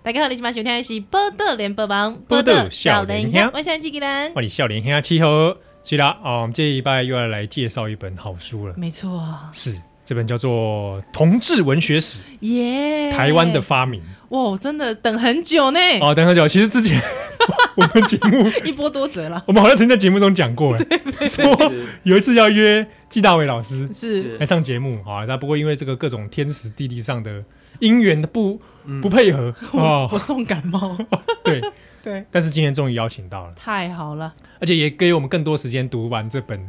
大家好，你今晚收听的是《报道联播网》，报道少年兄，我是纪兰，我是少年兄七号。是啦，哦，我们这一拜又要来介绍一本好书了。没错，是这本叫做《同志文学史》，耶，台湾的发明。哇，真的等很久呢。哦，等很久。其实之前 我们节目 一波多折了。我们好像曾经在节目中讲过，哎，说有一次要约纪大伟老师是来上节目啊，但不过因为这个各种天时地利上的因缘的不不配合，哦，我重感冒。对。对，但是今天终于邀请到了，太好了，而且也给我们更多时间读完这本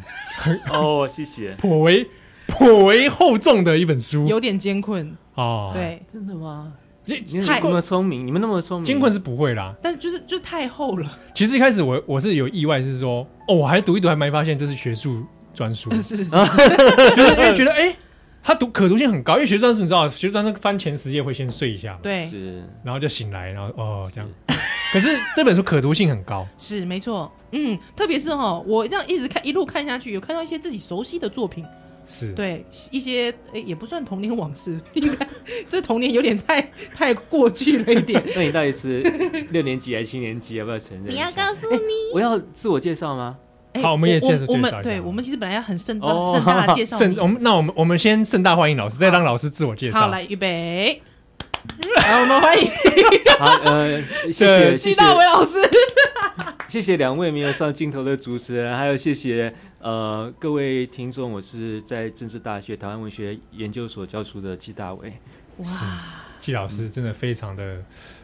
哦，谢谢，颇为颇为厚重的一本书，有点艰困。哦，对，真的吗？你你那么聪明，你们那么聪明，艰困是不会啦，但是就是就太厚了。其实一开始我我是有意外，是说哦，我还读一读，还没发现这是学术专书，是是是，就是因为觉得哎。他读可读性很高，因为学专书你知道，学专书翻前十页会先睡一下，对，是，然后就醒来，然后哦这样。可是这本书可读性很高，是没错，嗯，特别是哦，我这样一直看一路看下去，有看到一些自己熟悉的作品，是对一些诶也不算童年往事，应该这童年有点太太过去了一点。那你到底是六年级还是七年级？要不要承认？你要告诉你，我要自我介绍吗？好，我们也介绍介绍一下。对，我们其实本来要很盛大盛大的介 绍。盛，我们那我们我们先盛大欢迎老师，再让老师自我介绍。好，来预备。好，我们欢迎。好，呃，谢谢季大伟老师。谢谢两位没有上镜头的主持人，还有谢谢呃各位听众。我是在政治大学台湾文学研究所教书的季大伟。哇，季老师真的非常的，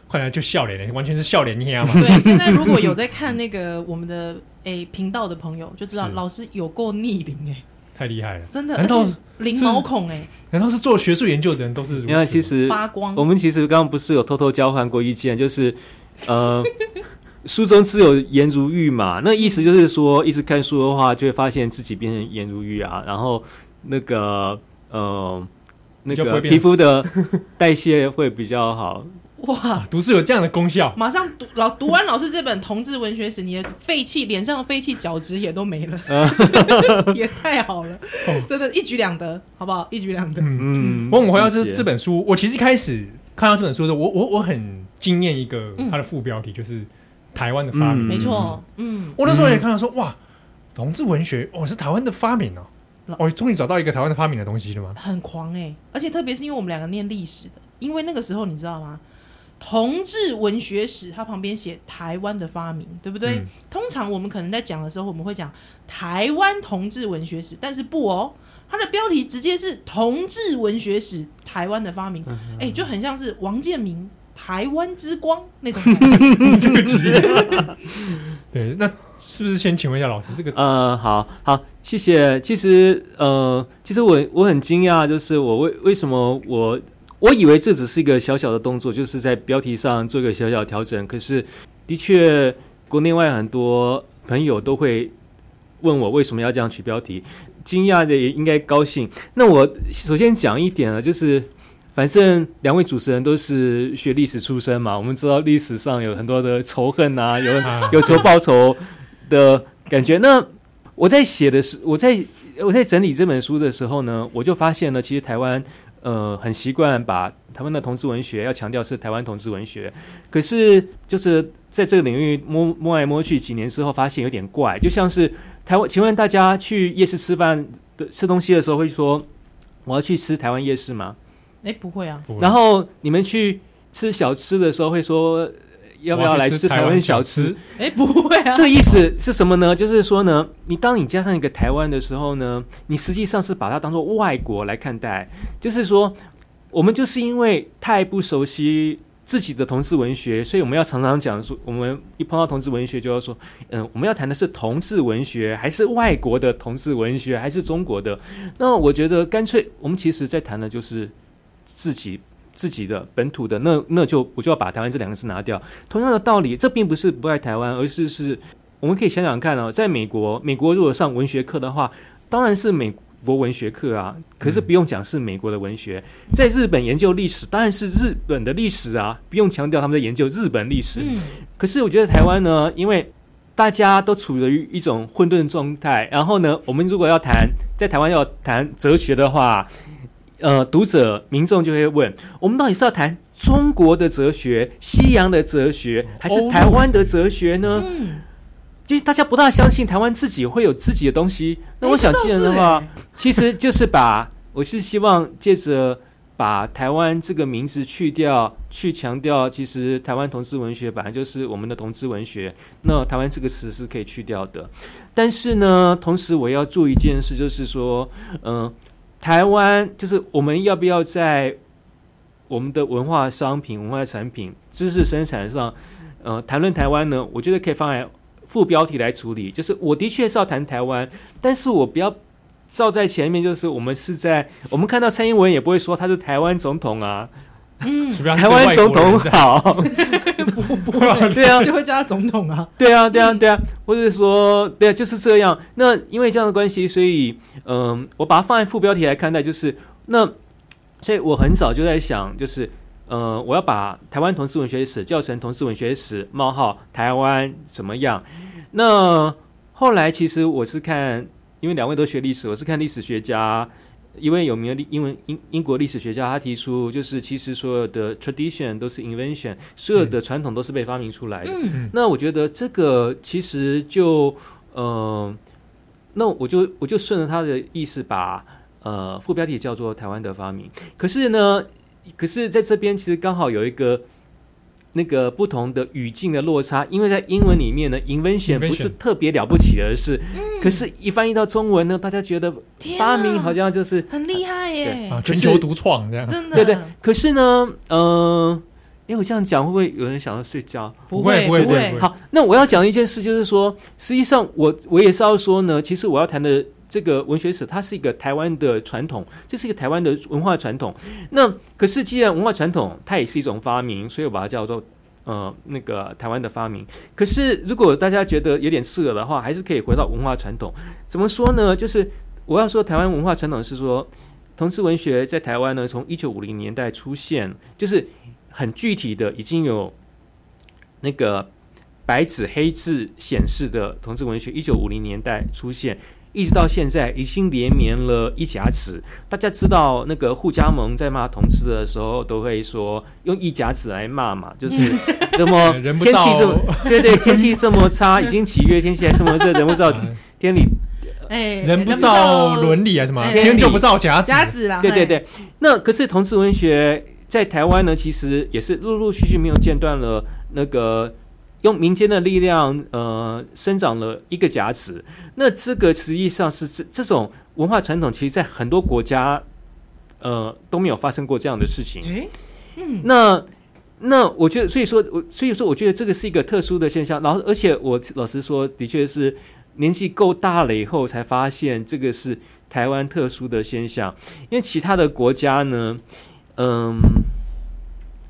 快来就笑脸了，完全是笑脸一样嘛。对，现在如果有在看那个我们的。诶，频道的朋友就知道老师有够逆龄哎，太厉害了，真的，难道零毛孔哎？难道是做学术研究的人都是？因为其实发光。我们其实刚刚不是有偷偷交换过意见，就是呃，书中自有颜如玉嘛，那意思就是说，一直看书的话，就会发现自己变成颜如玉啊，然后那个呃，那个皮肤的代谢会比较好。哇，读书有这样的功效！马上读老读完老师这本《同志文学史》，你的废气脸上的废气角质也都没了，也太好了，真的，一举两得，好不好？一举两得。嗯，我们回到这这本书，我其实一开始看到这本书的时候，我我我很惊艳一个它的副标题，就是台湾的发明。没错，嗯，我那时候也看到说，哇，同志文学，哦，是台湾的发明哦，我，终于找到一个台湾的发明的东西了吗？很狂哎，而且特别是因为我们两个念历史的，因为那个时候你知道吗？同志文学史，它旁边写台湾的发明，对不对？嗯、通常我们可能在讲的时候，我们会讲台湾同志文学史，但是不哦，它的标题直接是同志文学史台湾的发明，哎、嗯嗯欸，就很像是王建民台湾之光那种。这个职业，对，那是不是先请问一下老师，这个呃，好好，谢谢。其实呃，其实我我很惊讶，就是我为为什么我。我以为这只是一个小小的动作，就是在标题上做一个小小调整。可是，的确，国内外很多朋友都会问我为什么要这样取标题，惊讶的也应该高兴。那我首先讲一点啊，就是反正两位主持人都是学历史出身嘛，我们知道历史上有很多的仇恨啊，有有仇报仇的感觉。那我在写的是，我在我在整理这本书的时候呢，我就发现呢，其实台湾。呃，很习惯把台湾的同志文学要强调是台湾同志文学，可是就是在这个领域摸摸来摸去，几年之后发现有点怪，就像是台湾，请问大家去夜市吃饭的吃东西的时候会说我要去吃台湾夜市吗？诶，不会啊。然后你们去吃小吃的时候会说。要不要来吃台湾小吃？哎，不会啊！这个意思是什么呢？就是说呢，你当你加上一个台湾的时候呢，你实际上是把它当做外国来看待。就是说，我们就是因为太不熟悉自己的同志文学，所以我们要常常讲说，我们一碰到同志文学就要说，嗯，我们要谈的是同志文学，还是外国的同志文学，还是中国的？那我觉得干脆，我们其实在谈的就是自己。自己的本土的，那那就我就要把台湾这两个字拿掉。同样的道理，这并不是不爱台湾，而是是我们可以想想看哦，在美国，美国如果上文学课的话，当然是美国文学课啊。可是不用讲是美国的文学，在日本研究历史，当然是日本的历史啊，不用强调他们在研究日本历史。可是我觉得台湾呢，因为大家都处于一种混沌状态，然后呢，我们如果要谈在台湾要谈哲学的话。呃，读者民众就会问：我们到底是要谈中国的哲学、西洋的哲学，还是台湾的哲学呢？嗯，因为大家不大相信台湾自己会有自己的东西。那我想，既然的话，其实就是把，我是希望借着把台湾这个名字去掉，去强调，其实台湾同志文学本来就是我们的同志文学。那台湾这个词是可以去掉的。但是呢，同时我要做一件事，就是说，嗯、呃。台湾就是我们要不要在我们的文化商品、文化产品、知识生产上，呃，谈论台湾呢？我觉得可以放在副标题来处理。就是我的确是要谈台湾，但是我不要照在前面。就是我们是在我们看到蔡英文也不会说他是台湾总统啊。嗯，台湾总统好，不不会，对啊，就会叫他总统啊，对啊，对啊，对啊，或者说，对啊，就是这样。那因为这样的关系，所以，嗯、呃，我把它放在副标题来看待，就是那，所以我很早就在想，就是，呃，我要把台湾同志文学史叫成同志文学史冒号台湾怎么样？那后来其实我是看，因为两位都学历史，我是看历史学家。一位有名的英文英英国历史学家，他提出，就是其实所有的 tradition 都是 invention，所有的传统都是被发明出来的。嗯、那我觉得这个其实就，呃，那我就我就顺着他的意思把，把呃副标题叫做台湾的发明。可是呢，可是在这边其实刚好有一个。那个不同的语境的落差，因为在英文里面呢，invention 不是特别了不起的事，嗯、可是，一翻译到中文呢，大家觉得发明好像就是很厉害耶，啊、全球独创这样，真的，对对。可是呢，嗯、呃，因为我这样讲会不会有人想要睡觉？不会，不会，不会。好，那我要讲一件事，就是说，实际上我我也是要说呢，其实我要谈的这个文学史，它是一个台湾的传统，这是一个台湾的文化传统。那可是既然文化传统它也是一种发明，所以我把它叫做。呃，那个台湾的发明，可是如果大家觉得有点刺耳的话，还是可以回到文化传统。怎么说呢？就是我要说台湾文化传统是说，同志文学在台湾呢，从一九五零年代出现，就是很具体的已经有那个白纸黑字显示的同志文学，一九五零年代出现。一直到现在已经连绵了一甲子。大家知道那个互加盟在骂同事的时候，都会说用一甲子来骂嘛，就是怎么天气这么对对，天气这么差，已经几月天气还这么热，人不知道 天理，哎，人不造伦理啊什么，天就不造甲子，甲子啦。对对对，那可是同志文学在台湾呢，其实也是陆陆续续没有间断了那个。用民间的力量，呃，生长了一个甲子。那这个实际上是这这种文化传统，其实，在很多国家，呃，都没有发生过这样的事情。诶，嗯，那那我觉得，所以说，我所以说，我觉得这个是一个特殊的现象。然后，而且我老实说，的确是年纪够大了以后，才发现这个是台湾特殊的现象。因为其他的国家呢，嗯。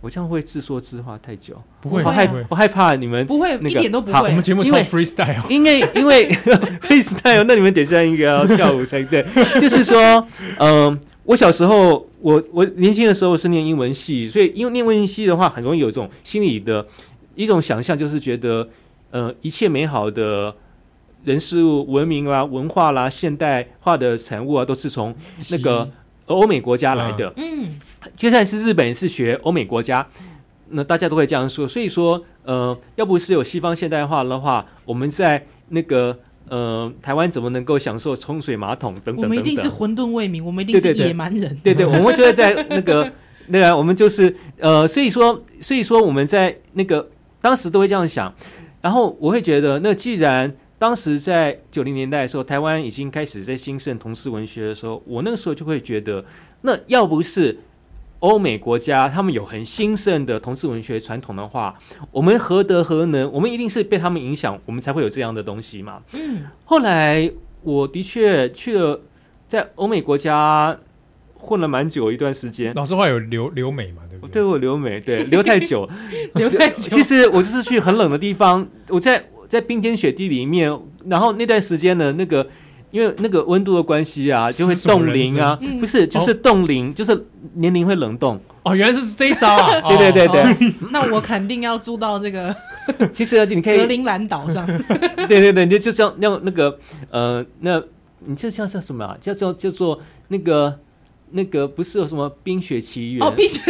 我这样会自说自话太久，不会，我害我害怕你们不会，一点都不会。我们节目超 freestyle，因为因为 freestyle，那你们等下应该要跳舞才对。就是说，嗯、呃，我小时候，我我年轻的时候是念英文系，所以因为念英文系的话，很容易有这种心理的一种想象，就是觉得，呃，一切美好的人事物、文明啦、文化啦、现代化的产物啊，都是从那个。欧美国家来的，嗯，就算是日本是学欧美国家，那大家都会这样说。所以说，呃，要不是有西方现代化的话，我们在那个呃台湾怎么能够享受冲水马桶等等等等？我们一定是混沌未明，我们一定是野蛮人。对，对对，我们就会在那个那个，我们就是呃，所以说，所以说我们在那个当时都会这样想。然后我会觉得，那既然当时在九零年代的时候，台湾已经开始在兴盛同志文学的时候，我那个时候就会觉得，那要不是欧美国家他们有很兴盛的同志文学传统的话，我们何德何能？我们一定是被他们影响，我们才会有这样的东西嘛。嗯。后来我的确去了在欧美国家混了蛮久一段时间。老实话，有留留美嘛？对不对？对，我留美，对，留太久，留太久。其实我就是去很冷的地方，我在。在冰天雪地里面，然后那段时间呢，那个因为那个温度的关系啊，就会冻龄啊，不是，就是冻龄，就是年龄会冷冻。哦，原来是这一招啊！对对对对，那我肯定要住到这个，其实你可以格陵兰岛上。对对对，你就像那那个呃，那你就像像什么啊？叫做叫做那个那个不是有什么《冰雪奇缘》哦，冰雪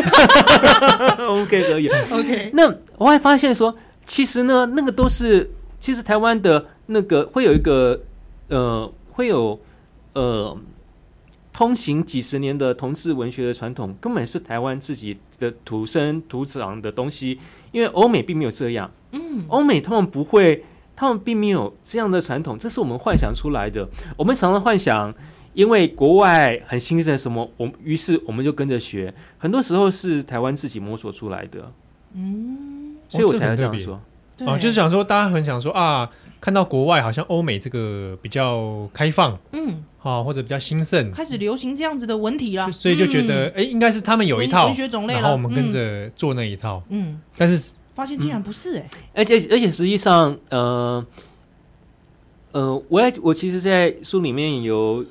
OK 可以。OK，那我还发现说，其实呢，那个都是其实台湾的那个会有一个呃，会有呃。通行几十年的同志文学的传统，根本是台湾自己的土生土长的东西。因为欧美并没有这样，嗯，欧美他们不会，他们并没有这样的传统，这是我们幻想出来的。我们常常幻想，因为国外很兴盛什么，我于是我们就跟着学。很多时候是台湾自己摸索出来的，嗯，所以我才要这样说。哦，就是想说，大家很想说啊。看到国外好像欧美这个比较开放，嗯，好、哦、或者比较兴盛，开始流行这样子的文体了，所以就觉得哎、嗯，应该是他们有一套文学种类，然后我们跟着做那一套，嗯，但是发现竟然不是哎、欸，而且而且实际上，呃呃，我我其实，在书里面有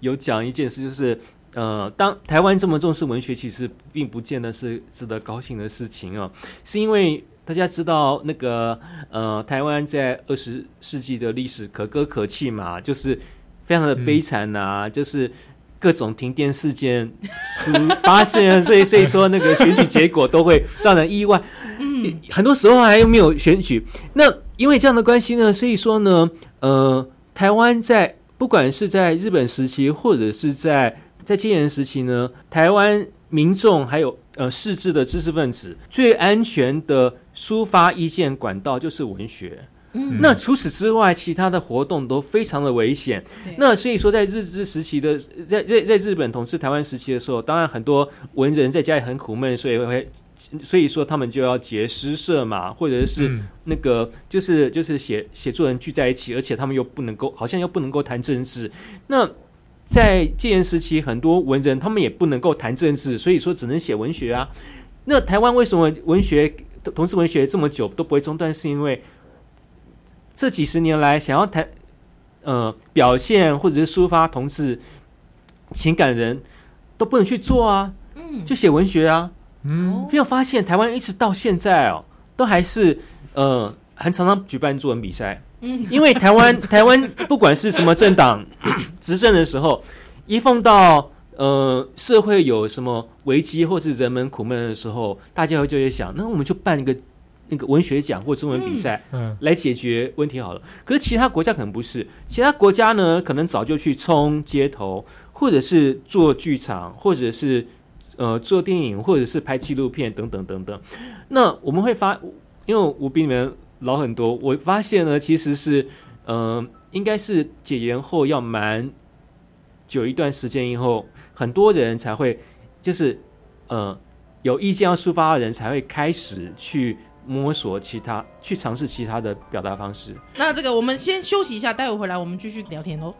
有讲一件事，就是呃，当台湾这么重视文学，其实并不见得是值得高兴的事情啊，是因为。大家知道那个呃，台湾在二十世纪的历史可歌可泣嘛，就是非常的悲惨呐、啊嗯，就是各种停电事件发现，所以所以说那个选举结果都会让人意外。嗯，很多时候还没有选举。那因为这样的关系呢，所以说呢，呃，台湾在不管是在日本时期，或者是在在戒严时期呢，台湾民众还有呃识字的知识分子最安全的。抒发意见管道就是文学，嗯，那除此之外，其他的活动都非常的危险。那所以说，在日治时期的，在在在日本统治台湾时期的时候，当然很多文人在家里很苦闷，所以会，所以说他们就要结诗社嘛，或者是那个就是就是写写作人聚在一起，而且他们又不能够，好像又不能够谈政治。那在戒严时期，很多文人他们也不能够谈政治，所以说只能写文学啊。那台湾为什么文学？同志文学这么久都不会中断，是因为这几十年来想要谈呃表现或者是抒发同志情感人都不能去做啊，嗯，就写文学啊，嗯，没有发现台湾一直到现在哦，都还是呃很常常举办作文比赛，嗯，因为台湾台湾不管是什么政党 执政的时候，一碰到。呃，社会有什么危机或是人们苦闷的时候，大家会就会想，那我们就办一个那个文学奖或中文比赛，嗯，来解决问题好了。可是其他国家可能不是，其他国家呢，可能早就去冲街头，或者是做剧场，或者是呃做电影，或者是拍纪录片等等等等。那我们会发，因为我比你们老很多，我发现呢，其实是呃，应该是解严后要蛮久一段时间以后。很多人才会，就是，呃，有意见要抒发的人才会开始去摸索其他，去尝试其他的表达方式。那这个我们先休息一下，待会回来我们继续聊天哦。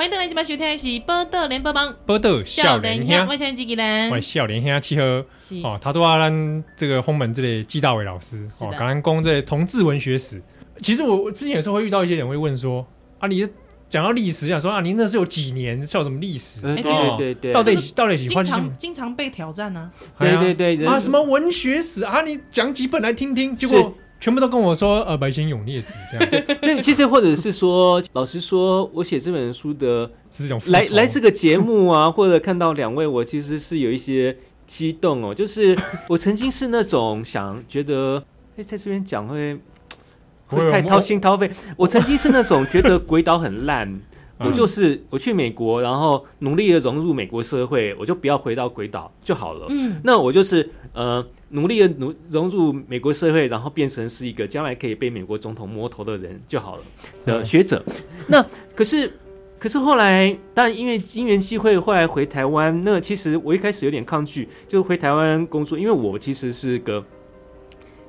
欢迎登来这边收听的是《报道联播网》，报道少年兄，我是自己人，我少年兄七号哦，他都要让这个轰门这里纪大伟老师哦，刚刚讲这同志文学史。其实我之前有时候会遇到一些人会问说啊，你讲到历史，想说啊，您那是有几年叫什么历史？对对对，到底到底喜欢经常经常被挑战呢？对对对啊，什么文学史啊？你讲几本来听听，结果。全部都跟我说，呃，白先勇烈子这样。那其实或者是说，老实说，我写这本书的是这种来来这个节目啊，或者看到两位，我其实是有一些激动哦。就是我曾经是那种想觉得，哎，在这边讲会会太掏心掏肺。我曾经是那种觉得鬼岛很烂。我就是我去美国，然后努力的融入美国社会，我就不要回到鬼岛就好了。嗯，那我就是呃努力的努融入美国社会，然后变成是一个将来可以被美国总统摸头的人就好了的学者。嗯、那可是可是后来，但因为因缘际会，后来回台湾。那其实我一开始有点抗拒，就回台湾工作，因为我其实是个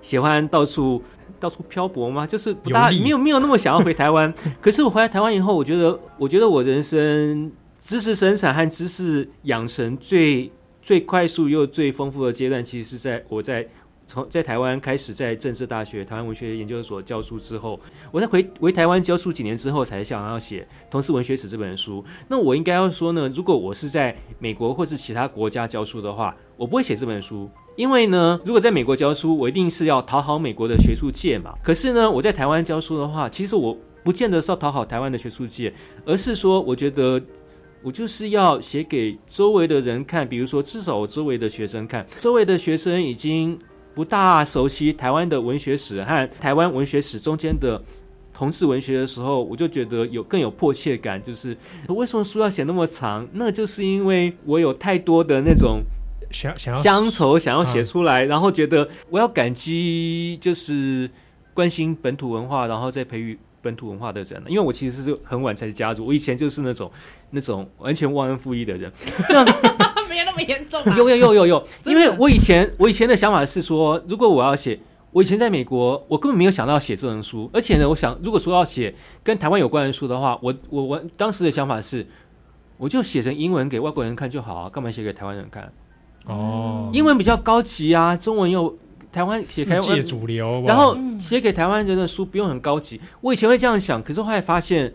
喜欢到处。到处漂泊吗？就是不大没有没有那么想要回台湾。可是我回来台湾以后，我觉得我觉得我人生知识生产和知识养成最最快速又最丰富的阶段，其实是在我在从在台湾开始在政治大学台湾文学研究所教书之后，我在回回台湾教书几年之后，才想要写《同志文学史》这本书。那我应该要说呢，如果我是在美国或是其他国家教书的话，我不会写这本书。因为呢，如果在美国教书，我一定是要讨好美国的学术界嘛。可是呢，我在台湾教书的话，其实我不见得是要讨好台湾的学术界，而是说，我觉得我就是要写给周围的人看，比如说，至少我周围的学生看，周围的学生已经不大熟悉台湾的文学史和台湾文学史中间的同志文学的时候，我就觉得有更有迫切感，就是为什么书要写那么长？那就是因为我有太多的那种。想想要乡愁，想要写出来，然后觉得我要感激，就是关心本土文化，然后再培育本土文化的人。因为我其实是很晚才加入，我以前就是那种那种完全忘恩负义的人。没有那么严重啊。有有有有有，因为我以前我以前的想法是说，如果我要写，我以前在美国，我根本没有想到写这本书。而且呢，我想如果说要写跟台湾有关的书的话，我我我当时的想法是，我就写成英文给外国人看就好啊，干嘛写给台湾人看？哦，英文比较高级啊，中文又台湾写台湾主流，然后写给台湾人的书不用很高级。我以前会这样想，可是后来发现，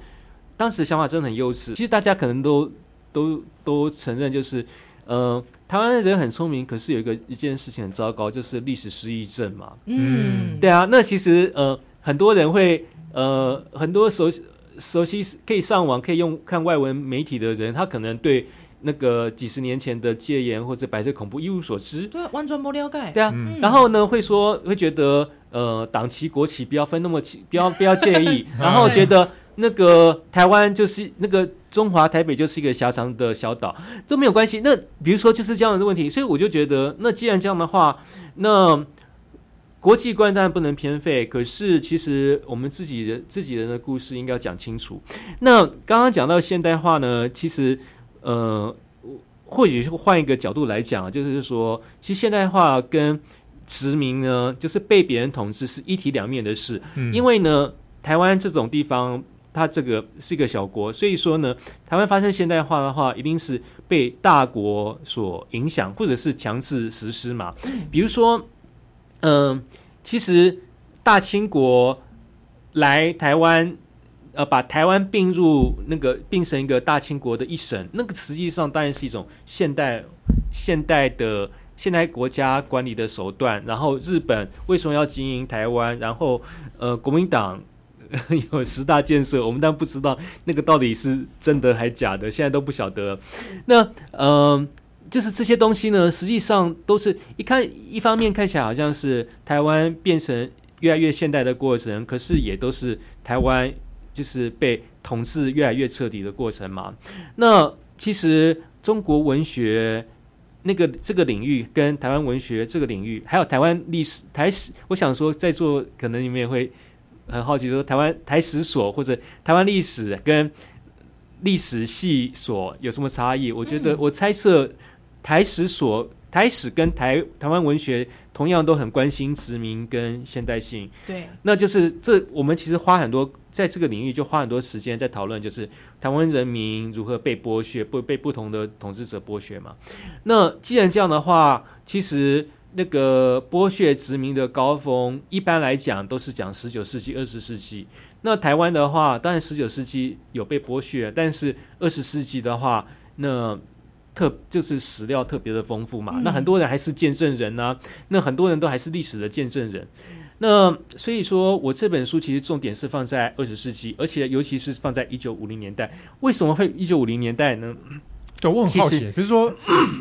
当时的想法真的很幼稚。其实大家可能都都都承认，就是呃，台湾人很聪明，可是有一个一件事情很糟糕，就是历史失忆症嘛。嗯，对啊，那其实呃，很多人会呃，很多熟熟悉可以上网可以用看外文媒体的人，他可能对。那个几十年前的戒严或者白色恐怖一无所知，对，完全不了解。对啊，嗯、然后呢，会说会觉得呃，党旗国旗不要分那么清，不要不要介意。然后觉得那个台湾就是那个中华台北就是一个狭长的小岛，都没有关系。那比如说就是这样的问题，所以我就觉得，那既然这样的话，那国际观当然不能偏废。可是其实我们自己人自己人的故事应该要讲清楚。那刚刚讲到现代化呢，其实。呃，或许换一个角度来讲，就是说，其实现代化跟殖民呢，就是被别人统治是一体两面的事。嗯，因为呢，台湾这种地方，它这个是一个小国，所以说呢，台湾发生现代化的话，一定是被大国所影响，或者是强制实施嘛。比如说，嗯，呃，其实大清国来台湾。呃，把台湾并入那个并成一个大清国的一省，那个实际上当然是一种现代现代的现代国家管理的手段。然后日本为什么要经营台湾？然后呃，国民党 有十大建设，我们当然不知道那个到底是真的还假的，现在都不晓得。那嗯、就是这些东西呢，实际上都是一看一方面看起来好像是台湾变成越来越现代的过程，可是也都是台湾。就是被统治越来越彻底的过程嘛。那其实中国文学那个这个领域，跟台湾文学这个领域，还有台湾历史台史，我想说在座可能你们也会很好奇，说台湾台史所或者台湾历史跟历史系所有什么差异？我觉得我猜测台史所。台史跟台台湾文学同样都很关心殖民跟现代性。对，那就是这我们其实花很多在这个领域就花很多时间在讨论，就是台湾人民如何被剥削，不被不同的统治者剥削嘛。那既然这样的话，其实。那个剥削殖民的高峰，一般来讲都是讲十九世纪、二十世纪。那台湾的话，当然十九世纪有被剥削，但是二十世纪的话，那特就是史料特别的丰富嘛。那很多人还是见证人啊，那很多人都还是历史的见证人。那所以说我这本书其实重点是放在二十世纪，而且尤其是放在一九五零年代。为什么会一九五零年代呢？对，我很好奇，比如说，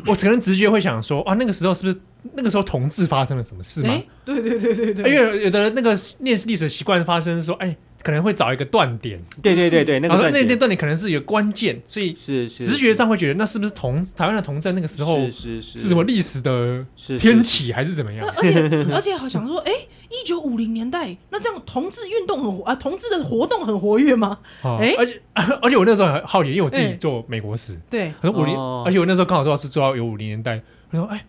我可能直觉会想说，啊，那个时候是不是？那个时候同志发生了什么事吗？欸、对对对对对，因为有的人那个念历史习惯发生说，哎。可能会找一个断点，对对对对，那个断点，那那断点可能是一个关键，所以是是直觉上会觉得那是不是同台湾的同志那个时候是是是是什么历史的天启还是怎么样？而且而且好想说，哎，一九五零年代那这样同志运动很啊，同志的活动很活跃吗？哎，而且 而且我那时候很好奇，因为我自己做美国史，对，很多五零，而且我那时候刚好做到是做到有五零年代，我说哎，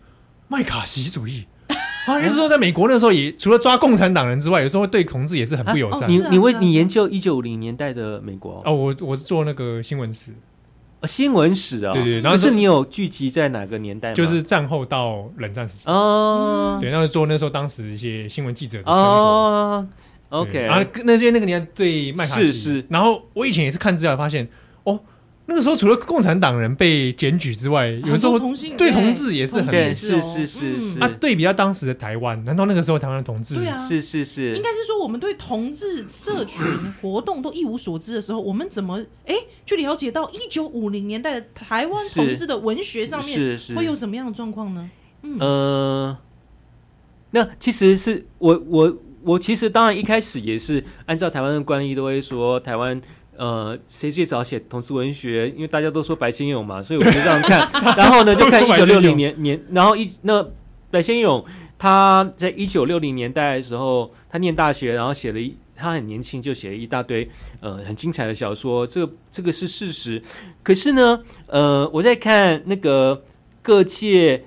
麦卡锡主义。啊，就是说，在美国那时候，也除了抓共产党人之外，有时候对同志也是很不友善。啊哦、你你为你研究一九五零年代的美国？哦，我我是做那个新闻史，哦、新闻史啊、哦，对对。然后是你有聚集在哪个年代吗？就是战后到冷战时期哦。对，那是做那时候当时一些新闻记者的生活。哦，OK。然后那些那个年代对麦卡锡是是。然后我以前也是看资料发现，哦。那个时候，除了共产党人被检举之外，有时候对同志也是很对，是是是是。啊，对比较当时的台湾，难道那个时候台湾的同志对啊是是是？应该是说，我们对同志社群活动都一无所知的时候，我们怎么哎去了解到一九五零年代的台湾同志的文学上面会有什么样的状况呢？嗯，呃，那其实是我我我其实当然一开始也是按照台湾的惯例，都会说台湾。呃，谁最早写同志文学？因为大家都说白先勇嘛，所以我就这样看。然后呢，就看一九六零年年，然后一那白先勇他在一九六零年代的时候，他念大学，然后写了一，他很年轻就写了一大堆呃很精彩的小说，这个这个是事实。可是呢，呃，我在看那个各界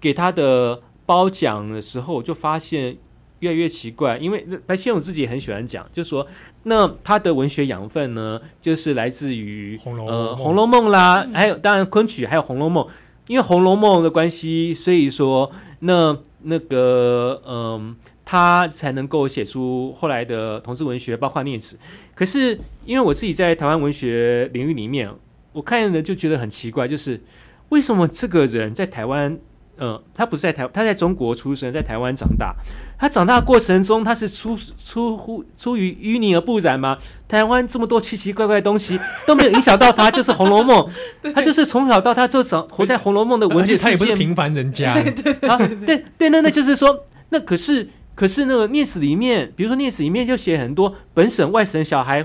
给他的褒奖的时候，就发现。越来越奇怪，因为白先勇自己也很喜欢讲，就是说，那他的文学养分呢，就是来自于红楼呃《红楼梦》啦，还有当然昆曲，还有《红楼梦》。因为《红楼梦》的关系，所以说那那个嗯、呃，他才能够写出后来的同志文学，包括《孽子》。可是因为我自己在台湾文学领域里面，我看的就觉得很奇怪，就是为什么这个人在台湾？嗯，他不是在台，他在中国出生，在台湾长大。他长大的过程中，他是出出乎出于淤泥而不染吗？台湾这么多奇奇怪怪的东西都没有影响到他，就是《红楼梦》，他就是从小到大就长活在《红楼梦》的文字世界。他也不是平凡人家，对对对对，那那就是说，那可是可是那个《念史》里面，比如说《念史》里面就写很多本省外省小孩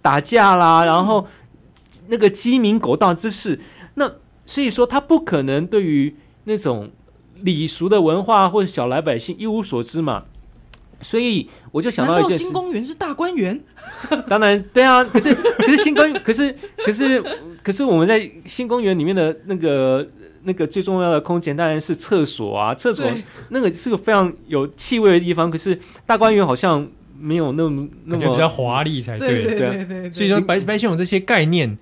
打架啦，然后那个鸡鸣狗盗之事。那所以说，他不可能对于。那种礼俗的文化或者小老百姓一无所知嘛，所以我就想到一件事：新公园是大观园？当然对啊，可是可是新公园，可是可是可是我们在新公园里面的那个那个最重要的空间当然是厕所啊，厕所那个是个非常有气味的地方。可是大观园好像没有那么那么比较华丽才对，对对对，对，对，对。所以说白白先勇这些概念。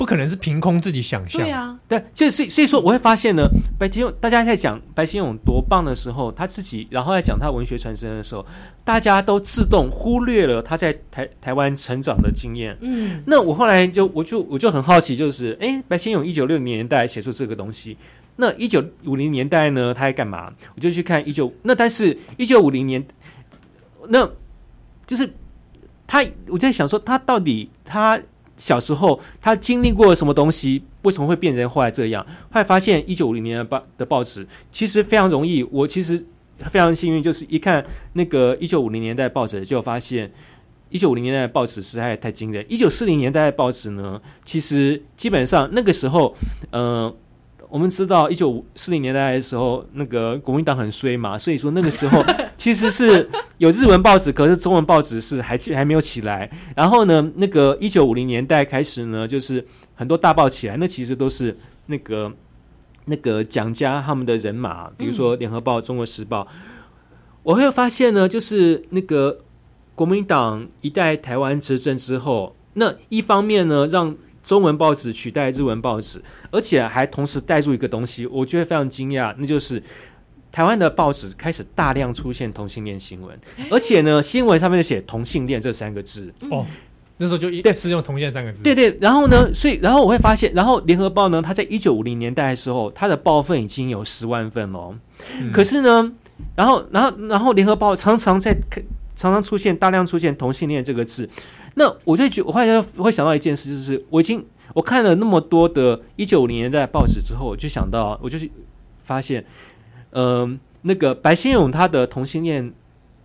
不可能是凭空自己想象。对啊，对，就所以所以说我会发现呢，白先勇大家在讲白先勇多棒的时候，他自己然后在讲他文学传承的时候，大家都自动忽略了他在台台湾成长的经验。嗯，那我后来就我就我就很好奇，就是哎，白先勇一九六零年代写出这个东西，那一九五零年代呢，他在干嘛？我就去看一九那，但是一九五零年，那就是他我在想说，他到底他。小时候他经历过什么东西？为什么会变成后来这样？后来发现一九五零年的报的报纸其实非常容易。我其实非常幸运，就是一看那个一九五零年代报纸，就发现一九五零年代的报纸实在太惊人。一九四零年代的报纸呢，其实基本上那个时候，嗯、我们知道，一九四零年代的时候，那个国民党很衰嘛，所以说那个时候 其实是有日文报纸，可是中文报纸是还还没有起来。然后呢，那个一九五零年代开始呢，就是很多大报起来，那其实都是那个那个蒋家他们的人马，比如说《联合报》《中国时报》，我会发现呢，就是那个国民党一代台湾执政之后，那一方面呢，让中文报纸取代日文报纸，而且还同时带入一个东西，我觉得非常惊讶，那就是台湾的报纸开始大量出现同性恋新闻，而且呢，新闻上面就写“同性恋”这三个字哦。那时候就一对是用“同性恋”三个字，对对。然后呢，所以然后我会发现，然后联合报呢，它在一九五零年代的时候，它的报份已经有十万份了。嗯、可是呢，然后然后然后联合报常常在常常出现大量出现“同性恋”这个字。那我就觉，我后来就会想到一件事，就是我已经我看了那么多的一九五零年代报纸之后，我就想到，我就是发现，嗯、呃，那个白先勇他的同性恋。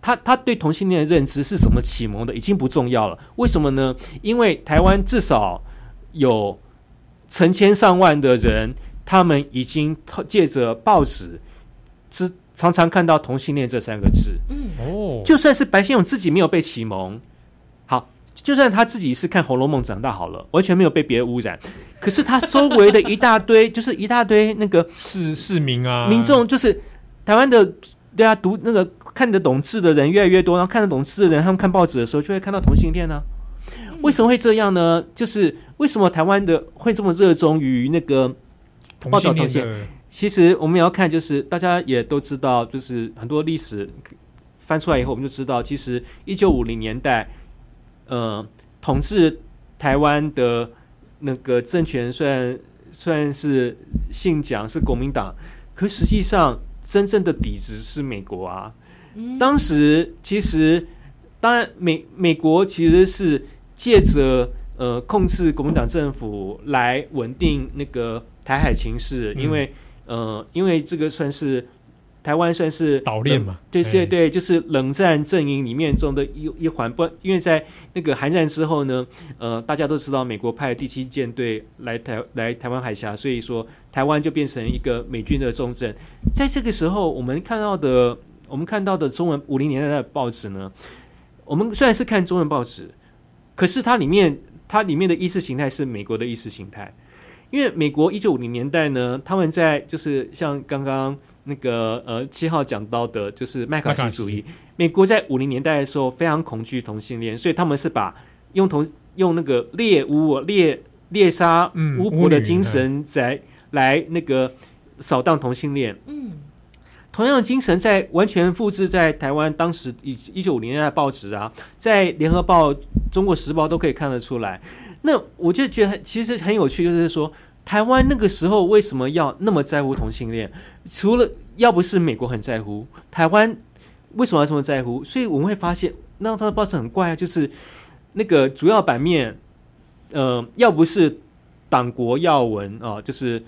他 他对同性恋的认知是什么启蒙的，已经不重要了。为什么呢？因为台湾至少有成千上万的人，他们已经借着报纸，只常常看到同性恋这三个字。嗯哦，就算是白先勇自己没有被启蒙，好，就算他自己是看《红楼梦》长大好了，完全没有被别人污染，可是他周围的一大堆，就是一大堆那个市市民啊，民众，就是台湾的。对啊，读那个看得懂字的人越来越多，然后看得懂字的人，他们看报纸的时候就会看到同性恋呢、啊。为什么会这样呢？就是为什么台湾的会这么热衷于那个报道同性恋？其实我们也要看，就是大家也都知道，就是很多历史翻出来以后，我们就知道，其实一九五零年代，呃，统治台湾的那个政权虽然虽然是姓蒋是国民党，可实际上。真正的底子是美国啊，当时其实当然美美国其实是借着呃控制国民党政府来稳定那个台海情势，因为呃因为这个算是。台湾算是岛链嘛？对对对，就是冷战阵营里面中的一一环。不，因为在那个韩战之后呢，呃，大家都知道美国派第七舰队来台来台湾海峡，所以说台湾就变成一个美军的重镇。在这个时候，我们看到的，我们看到的中文五零年代的报纸呢，我们虽然是看中文报纸，可是它里面它里面的意识形态是美国的意识形态。因为美国一九五零年代呢，他们在就是像刚刚。那个呃，七号讲到的就是麦卡锡主义。美国在五零年代的时候非常恐惧同性恋，所以他们是把用同用那个猎巫猎猎杀巫婆的精神在来那个扫荡同性恋。嗯，同样的精神在完全复制在台湾当时一一九五零年代的报纸啊，在联合报、中国时报都可以看得出来。那我就觉得其实很有趣，就是说。台湾那个时候为什么要那么在乎同性恋？除了要不是美国很在乎，台湾为什么要这么在乎？所以我们会发现，那他的报纸很怪啊，就是那个主要版面，呃，要不是党国要闻啊，就是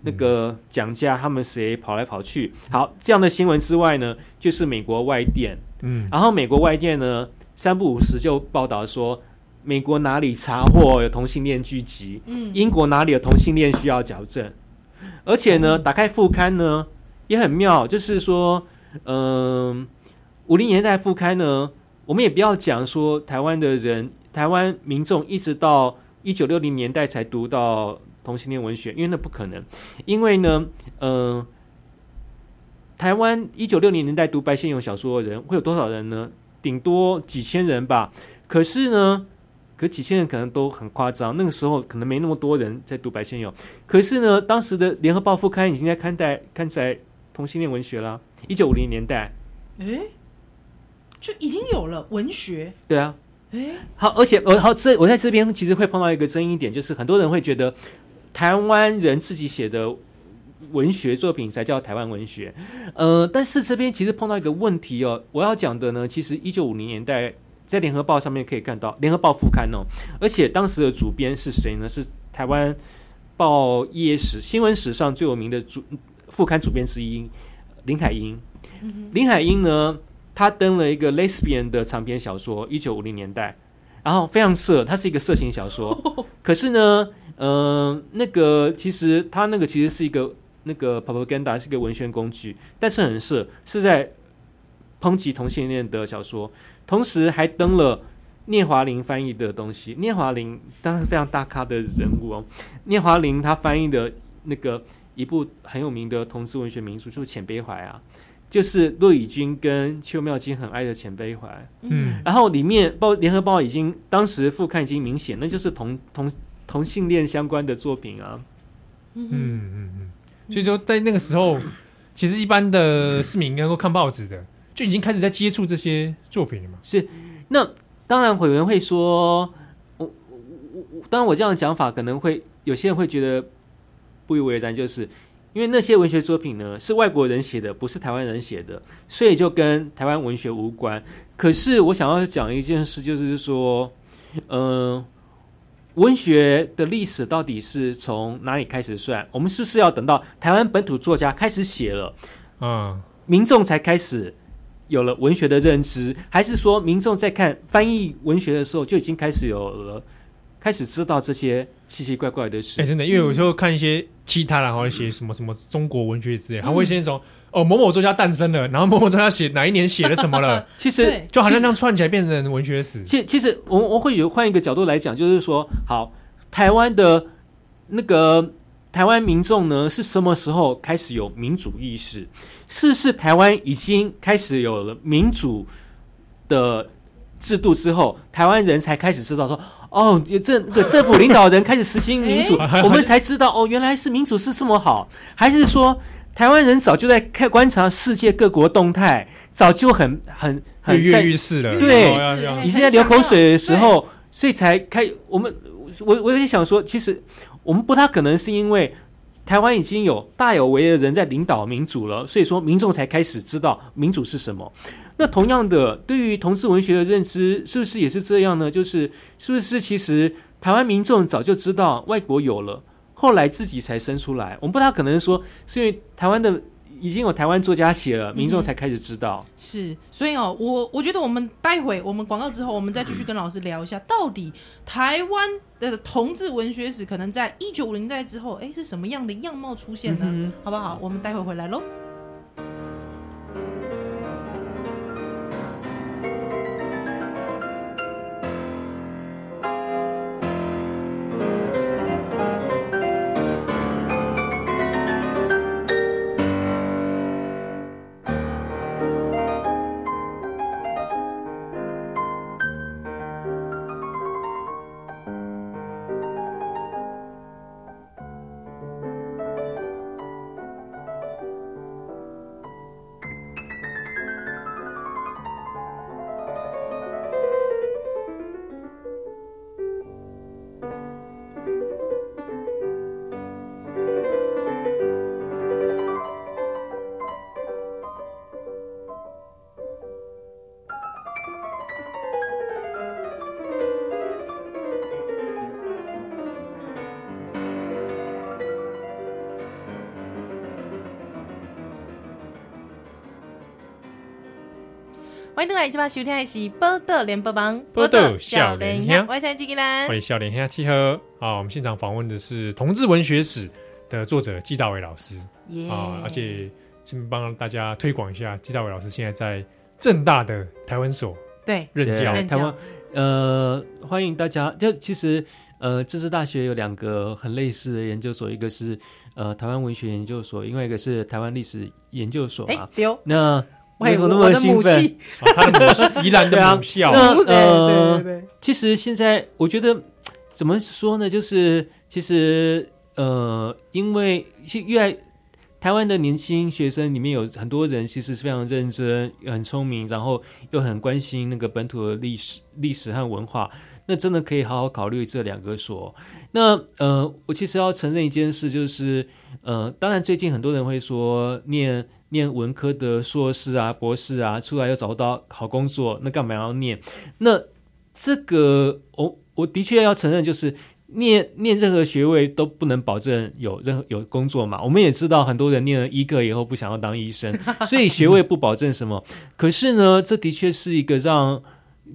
那个蒋家他们谁跑来跑去，好这样的新闻之外呢，就是美国外电，嗯，然后美国外电呢三不五时就报道说。美国哪里查获有同性恋聚集？嗯英国哪里有同性恋需要矫正？而且呢，打开副刊呢也很妙，就是说，嗯，五零年代副刊呢，我们也不要讲说台湾的人，台湾民众一直到一九六零年代才读到同性恋文学，因为那不可能。因为呢，嗯，台湾一九六零年代读白先勇小说的人会有多少人呢？顶多几千人吧。可是呢，可几千人可能都很夸张，那个时候可能没那么多人在读白先勇。可是呢，当时的联合报副刊已经在看待刊载同性恋文学了。一九五零年代，诶，就已经有了文学。对啊，诶，好，而且我好这我在这边其实会碰到一个争议点，就是很多人会觉得台湾人自己写的文学作品才叫台湾文学。呃，但是这边其实碰到一个问题哦，我要讲的呢，其实一九五零年代。在联合报上面可以看到联合报副刊哦，而且当时的主编是谁呢？是台湾报业史新闻史上最有名的主副刊主编之一林海音。林海音呢，他登了一个 lesbian 的长篇小说，一九五零年代，然后非常色，它是一个色情小说。可是呢，嗯、呃，那个其实他那个其实是一个那个 propaganda 是一个文宣工具，但是很色，是在抨击同性恋的小说。同时还登了聂华苓翻译的东西。聂华苓当然是非常大咖的人物哦。聂华苓他翻译的那个一部很有名的同志文学名著，就是《浅悲怀》啊，就是骆以军跟邱妙金很爱的《浅悲怀》。嗯，然后里面报《联合报》已经当时副刊已经明显，那就是同同同性恋相关的作品啊。嗯嗯嗯，所以说在那个时候，其实一般的市民应该都看报纸的，就已经开始在接触这些作品了嘛。是，那当然有人会说，我我我，当然我这样的讲法可能会有些人会觉得不以为然，就是因为那些文学作品呢是外国人写的，不是台湾人写的，所以就跟台湾文学无关。可是我想要讲一件事，就是说，嗯、呃。文学的历史到底是从哪里开始算？我们是不是要等到台湾本土作家开始写了，嗯，民众才开始有了文学的认知？还是说民众在看翻译文学的时候就已经开始有了，开始知道这些奇奇怪怪的事？哎、欸，真的，因为有时候看一些其他然后写什么什么中国文学之类，他会先从。哦，某某作家诞生了，然后某某作家写哪一年写了什么了？其实 就好像这样串起来变成文学史。其实，其实我我会有换一个角度来讲，就是说，好，台湾的那个台湾民众呢，是什么时候开始有民主意识？是不是台湾已经开始有了民主的制度之后，台湾人才开始知道说，哦，这那个政府领导人开始实行民主，我们才知道哦，原来是民主是这么好，还是说？台湾人早就在看观察世界各国动态，早就很很很跃跃欲试了。对，你现在流口水的时候，所以才开。我们我我有点想说，其实我们不太可能是因为台湾已经有大有为的人在领导民主了，所以说民众才开始知道民主是什么。那同样的，对于同志文学的认知，是不是也是这样呢？就是是不是其实台湾民众早就知道外国有了？后来自己才生出来，我们不大可能说是因为台湾的已经有台湾作家写了，民众才开始知道。嗯、是，所以哦，我我觉得我们待会我们广告之后，我们再继续跟老师聊一下，到底台湾的同志文学史可能在一九五零代之后，哎，是什么样的样貌出现呢？嗯、好不好？我们待会回来喽。欢迎来这把收听的是《报道联播网》，报道少年兄，我是纪吉兰，欢迎少年兄契合。好，我们现场访问的是同志文学史的作者纪大伟老师。啊，而且先帮大家推广一下，纪大伟老师现在在正大的台湾所对任教。台湾呃，欢迎大家。就其实呃，政治大学有两个很类似的研究所，一个是呃台湾文学研究所，另外一个是台湾历史研究所啊。丢那。为什么那么兴奋？他的母系，宜兰的母校。那呃，其实现在我觉得怎么说呢？就是其实呃，因为越来台湾的年轻学生里面有很多人，其实是非常认真、很聪明，然后又很关心那个本土的历史、历史和文化。那真的可以好好考虑这两个所。那呃，我其实要承认一件事，就是呃，当然最近很多人会说念。念文科的硕士啊、博士啊，出来又找不到好工作，那干嘛要念？那这个，我我的确要承认，就是念念任何学位都不能保证有任何有工作嘛。我们也知道，很多人念了医科以后不想要当医生，所以学位不保证什么。可是呢，这的确是一个让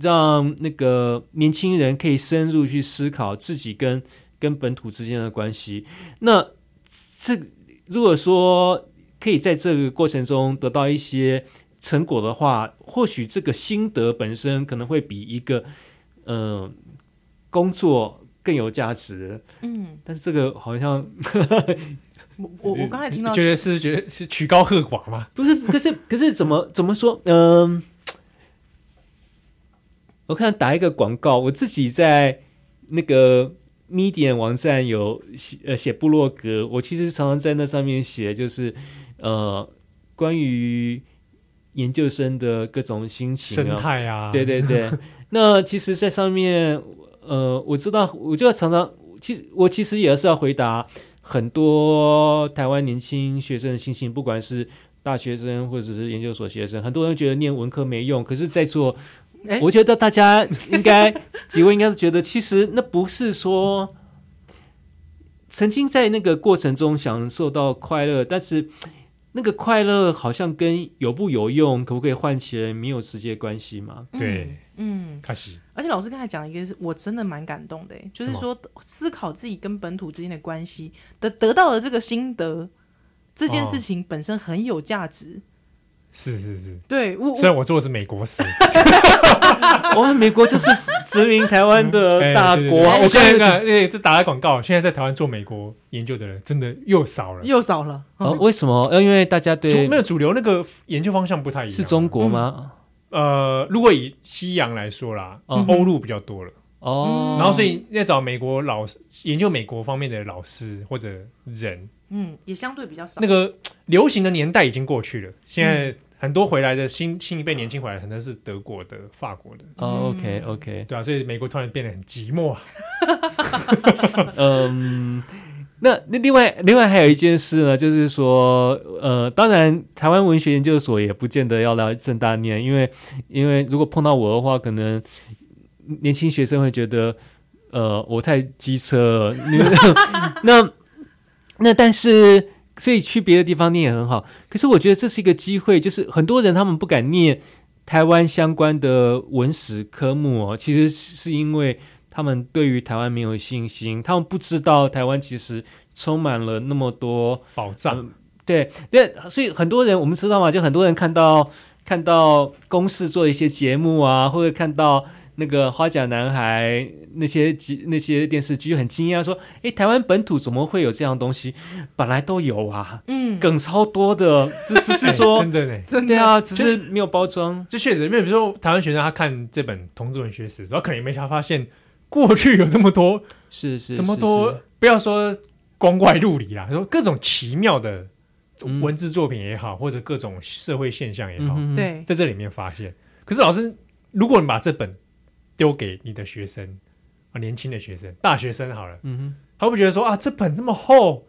让那个年轻人可以深入去思考自己跟跟本土之间的关系。那这如果说。可以在这个过程中得到一些成果的话，或许这个心得本身可能会比一个嗯、呃、工作更有价值。嗯，但是这个好像 我我我刚才听到，觉得是觉得是曲高和寡吗？不是，可是可是怎么怎么说？嗯、呃，我看打一个广告，我自己在那个 Medium 网站有写呃写部落格，我其实常常在那上面写，就是呃关于研究生的各种心情、生态啊，对对对。那其实，在上面，呃，我知道，我就要常常，其实我其实也是要回答很多台湾年轻学生的心情，不管是大学生或者是研究所学生，很多人觉得念文科没用，可是，在座，我觉得大家应该几位应该是觉得，其实那不是说曾经在那个过程中享受到快乐，但是。那个快乐好像跟有不有用，可不可以换钱没有直接关系嘛？对，嗯，开始。而且老师刚才讲一个，是我真的蛮感动的，就是说思考自己跟本土之间的关系的，得到了这个心得，这件事情本身很有价值。哦是是是，对，虽然我做的是美国史，我们美国就是殖民台湾的大国。我现在看，哎，这打了广告，现在在台湾做美国研究的人真的又少了，又少了。哦，为什么？因为大家对没有主流那个研究方向不太一样。是中国吗？呃，如果以西洋来说啦，欧陆比较多了。哦，然后所以在找美国老师研究美国方面的老师或者人，嗯，也相对比较少。那个流行的年代已经过去了，现在。很多回来的新新一辈年轻回来，可能是德国的、法国的。哦，OK OK，对啊，所以美国突然变得很寂寞啊。嗯，那那另外另外还有一件事呢，就是说，呃，当然台湾文学研究所也不见得要来正大念，因为因为如果碰到我的话，可能年轻学生会觉得，呃，我太机车了。那那但是。所以去别的地方念也很好，可是我觉得这是一个机会，就是很多人他们不敢念台湾相关的文史科目哦，其实是因为他们对于台湾没有信心，他们不知道台湾其实充满了那么多宝藏。嗯、对，对，所以很多人我们知道嘛，就很多人看到看到公视做一些节目啊，或者看到。那个花甲男孩那些那些电视剧很惊讶，说：“哎，台湾本土怎么会有这样东西？本来都有啊，嗯，梗超多的，这 只是说真的呢，真的。对啊，只是没有包装。就确实，因为比如说台湾学生他看这本同志文学史，然后可能也没啥发现过去有这么多，是是这么多，不要说光怪陆离啦，说各种奇妙的文字作品也好，或者各种社会现象也好，对，在这里面发现。可是老师，如果你把这本丢给你的学生啊，年轻的学生，大学生好了，嗯哼，他会不会觉得说啊，这本这么厚，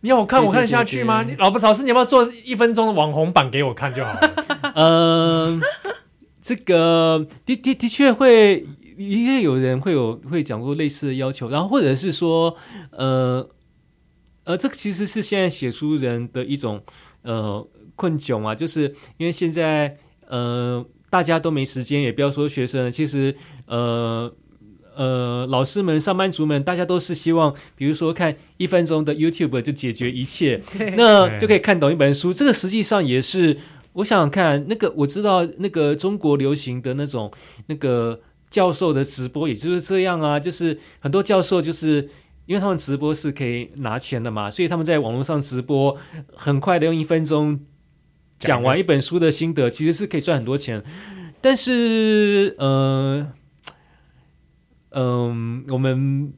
你要我看我看得下去吗？你老婆老师，你要不要做一分钟的网红版给我看就好了？嗯，这个的的的确会，因为有人会有会讲过类似的要求，然后或者是说，呃呃，这个其实是现在写书人的一种呃困窘啊，就是因为现在呃。大家都没时间，也不要说学生。其实，呃呃，老师们、上班族们，大家都是希望，比如说看一分钟的 YouTube 就解决一切，那就可以看懂一本书。这个实际上也是，我想想看，那个我知道，那个中国流行的那种那个教授的直播，也就是这样啊。就是很多教授就是因为他们直播是可以拿钱的嘛，所以他们在网络上直播，很快的用一分钟。讲完一本书的心得，其实是可以赚很多钱，但是，呃，嗯、呃，我们，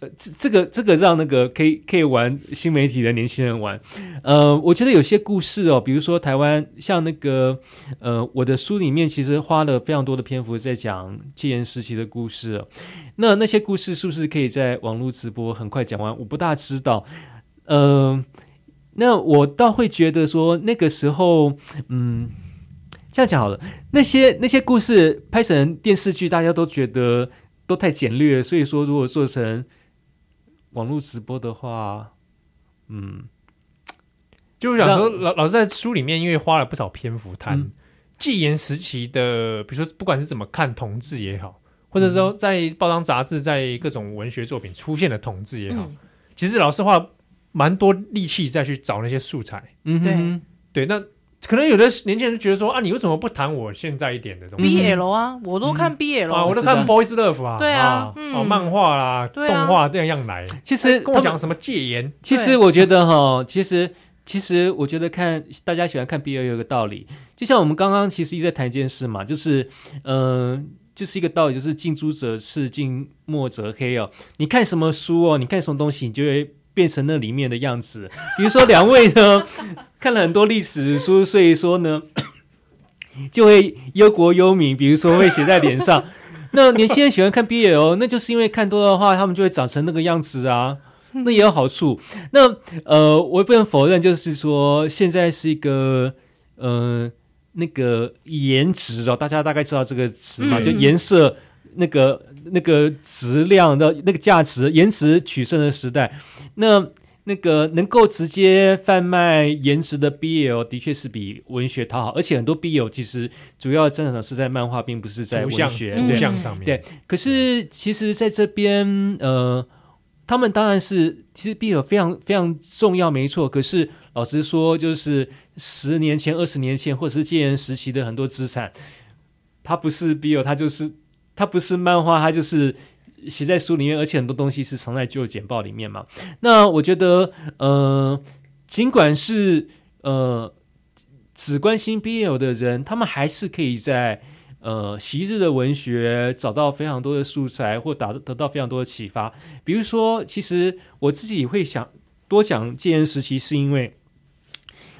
呃，这这个这个让那个可以可以玩新媒体的年轻人玩，呃，我觉得有些故事哦，比如说台湾，像那个，呃，我的书里面其实花了非常多的篇幅在讲戒严时期的故事哦，那那些故事是不是可以在网络直播很快讲完？我不大知道，嗯、呃。那我倒会觉得说，那个时候，嗯，这样讲好了。那些那些故事拍成电视剧，大家都觉得都太简略，所以说如果做成网络直播的话，嗯，就是想说老老师在书里面，因为花了不少篇幅谈戒严时期的，比如说不管是怎么看同志也好，或者说在报章杂志、在各种文学作品出现的同志也好，嗯、其实老师话。蛮多力气再去找那些素材，嗯，对对，那可能有的年轻人觉得说啊，你为什么不谈我现在一点的东西？BL 啊，我都看 BL 啊，我都看 Boys Love 啊，对啊，哦，漫画啦，动画这样样来。其实跟我讲什么戒严？其实我觉得哈，其实其实我觉得看大家喜欢看 BL 有个道理，就像我们刚刚其实一直在谈一件事嘛，就是嗯，就是一个道理，就是近朱者赤，近墨者黑哦。你看什么书哦，你看什么东西，你就会。变成那里面的样子，比如说两位呢 看了很多历史书，所以说呢 就会忧国忧民，比如说会写在脸上。那年轻人喜欢看 BL，那就是因为看多的话，他们就会长成那个样子啊，那也有好处。那呃，我也不能否认，就是说现在是一个呃那个颜值哦，大家大概知道这个词嘛，就颜色那个。那个质量的那个价值，颜值取胜的时代，那那个能够直接贩卖颜值的 BL，的确是比文学讨好，而且很多 BL 其实主要战场是在漫画，并不是在文学图像上面。对，可是其实在这边，呃，他们当然是其实 BL 非常非常重要，没错。可是老实说，就是十年前、二十年前，或者是戒严时期的很多资产，它不是 BL，它就是。它不是漫画，它就是写在书里面，而且很多东西是藏在旧简报里面嘛。那我觉得，呃，尽管是呃只关心 BL 的人，他们还是可以在呃昔日的文学找到非常多的素材，或打得到非常多的启发。比如说，其实我自己会想多讲戒严时期，是因为。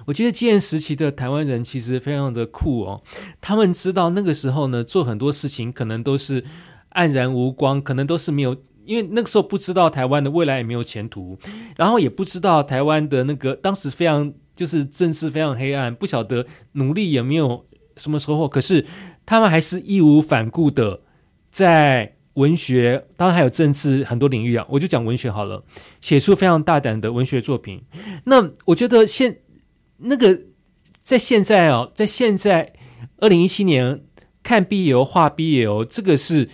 我觉得戒严时期的台湾人其实非常的酷哦，他们知道那个时候呢，做很多事情可能都是黯然无光，可能都是没有，因为那个时候不知道台湾的未来也没有前途，然后也不知道台湾的那个当时非常就是政治非常黑暗，不晓得努力也没有什么收获，可是他们还是义无反顾的在文学，当然还有政治很多领域啊，我就讲文学好了，写出非常大胆的文学作品。那我觉得现那个在现在哦，在现在二零一七年看 BL 画 BL，这个是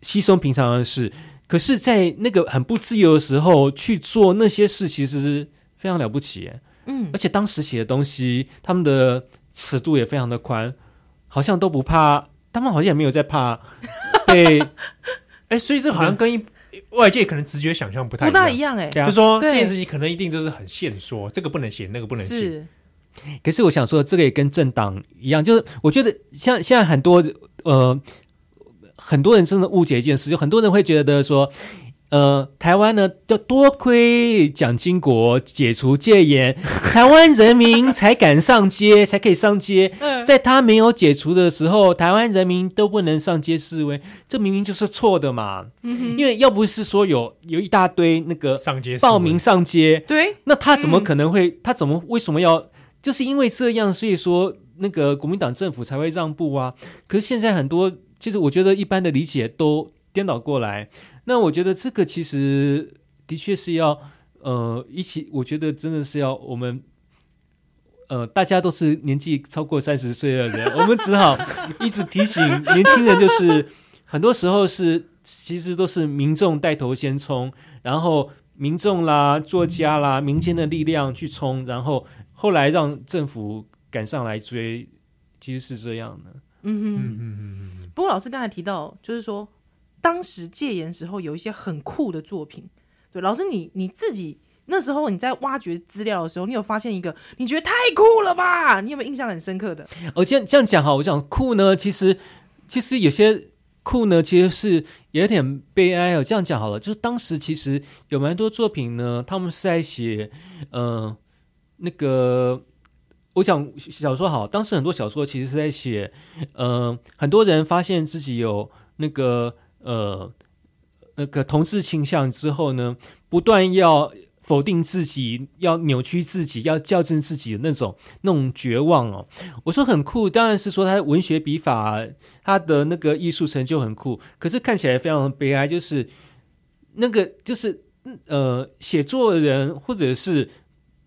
稀松平常的事。可是，在那个很不自由的时候去做那些事，其实是非常了不起。嗯，而且当时写的东西，他们的尺度也非常的宽，好像都不怕，他们好像也没有在怕 被。哎，所以这好像跟一外界可能直觉想象不太不大一样。哎，就说这件事情可能一定就是很限缩，这个不能写，那个不能写。可是我想说，这个也跟政党一样，就是我觉得像现在很多呃很多人真的误解一件事，就很多人会觉得说，呃，台湾呢要多亏蒋经国解除戒严，台湾人民才敢上街，才可以上街。在他没有解除的时候，台湾人民都不能上街示威，这明明就是错的嘛。因为要不是说有有一大堆那个上街报名上街，对，那他怎么可能会？他怎么为什么要？就是因为这样，所以说那个国民党政府才会让步啊。可是现在很多，其实我觉得一般的理解都颠倒过来。那我觉得这个其实的确是要呃一起，我觉得真的是要我们呃大家都是年纪超过三十岁的人，我们只好一直提醒年轻人，就是很多时候是其实都是民众带头先冲，然后民众啦、作家啦、民间的力量去冲，然后。后来让政府赶上来追，其实是这样的。嗯嗯嗯嗯。不过老师刚才提到，就是说当时戒严时候有一些很酷的作品。对，老师你你自己那时候你在挖掘资料的时候，你有发现一个你觉得太酷了吧？你有没有印象很深刻的？哦，这样这样讲哈，我讲酷呢，其实其实有些酷呢，其实是有点悲哀哦。这样讲好了，就是当时其实有蛮多作品呢，他们是在写嗯。呃那个，我讲小说好，当时很多小说其实是在写，呃，很多人发现自己有那个呃那个同志倾向之后呢，不断要否定自己，要扭曲自己，要校正自己的那种那种绝望哦。我说很酷，当然是说他文学笔法，他的那个艺术成就很酷，可是看起来非常悲哀，就是那个就是呃写作的人或者是。